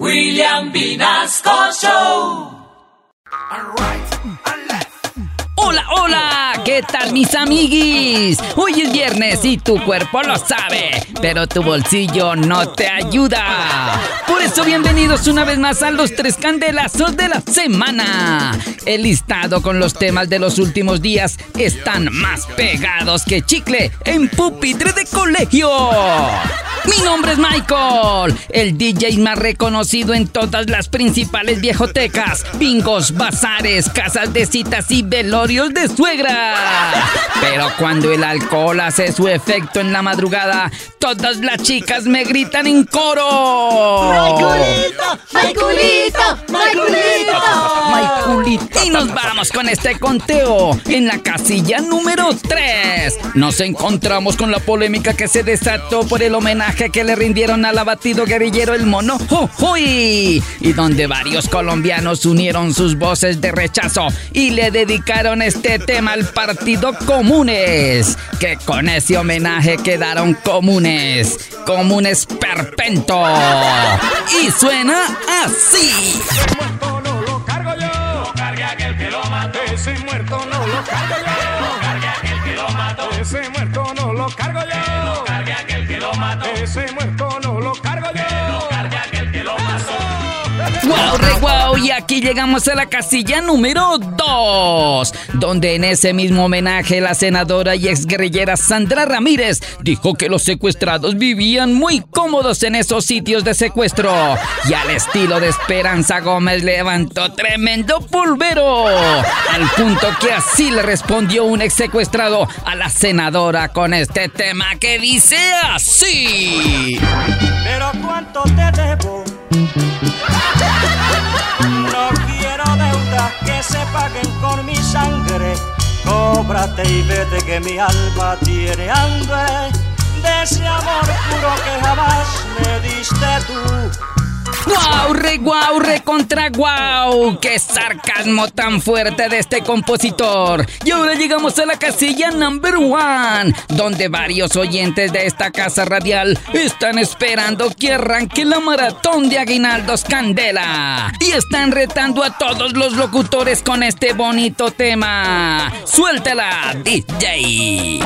William Vinasco Show. Hola, hola, ¿qué tal mis amiguis? Hoy es viernes y tu cuerpo lo sabe, pero tu bolsillo no te ayuda. Por eso bienvenidos una vez más a los tres candelazos de la semana. El listado con los temas de los últimos días están más pegados que chicle en pupitre de colegio. Mi nombre es Michael, el DJ más reconocido en todas las principales viejotecas, bingos, bazares, casas de citas y velorios de suegra. Pero cuando el alcohol hace su efecto en la madrugada, todas las chicas me gritan en coro. ¡Maiculito! ¡Maiculito! ¡Maiculito! Y nos vamos con este conteo en la casilla número 3. Nos encontramos con la polémica que se desató por el homenaje que le rindieron al abatido guerrillero el mono Jujuy. Y donde varios colombianos unieron sus voces de rechazo y le dedicaron este tema al partido Comunes. Que con ese homenaje quedaron comunes. Comunes perpento. Y suena así. lo. Ese muerto no lo. Ese muerto Wow, re wow, y aquí llegamos a la casilla número 2, donde en ese mismo homenaje la senadora y exguerrillera Sandra Ramírez dijo que los secuestrados vivían muy cómodos en esos sitios de secuestro. Y al estilo de Esperanza Gómez levantó tremendo pulvero, al punto que así le respondió un ex secuestrado a la senadora con este tema que dice así. Pero Y vete que mi alma tiene hambre de ese amor puro que jamás me diste tú. ¡Guau, re guau, re contra guau! ¡Qué sarcasmo tan fuerte de este compositor! Y ahora llegamos a la casilla number one, donde varios oyentes de esta casa radial están esperando que arranque la maratón de Aguinaldos Candela. Y están retando a todos los locutores con este bonito tema. ¡Suéltala, DJ!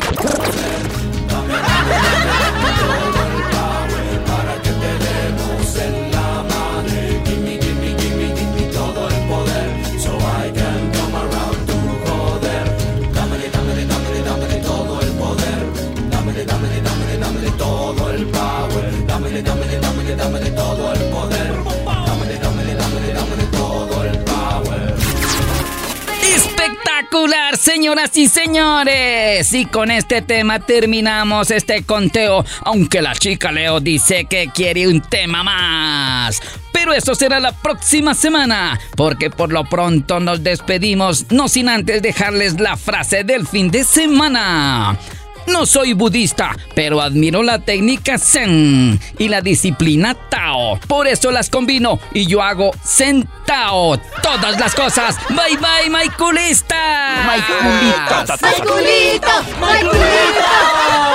Espectacular, señoras y señores. Y con este tema terminamos este conteo, aunque la chica Leo dice que quiere un tema más. Pero eso será la próxima semana, porque por lo pronto nos despedimos, no sin antes dejarles la frase del fin de semana. No soy budista, pero admiro la técnica Zen y la disciplina Tao. Por eso las combino y yo hago Zen Tao. Todas las cosas. Bye bye, Maiculista. ¡Maiculito! ¡Maiculito!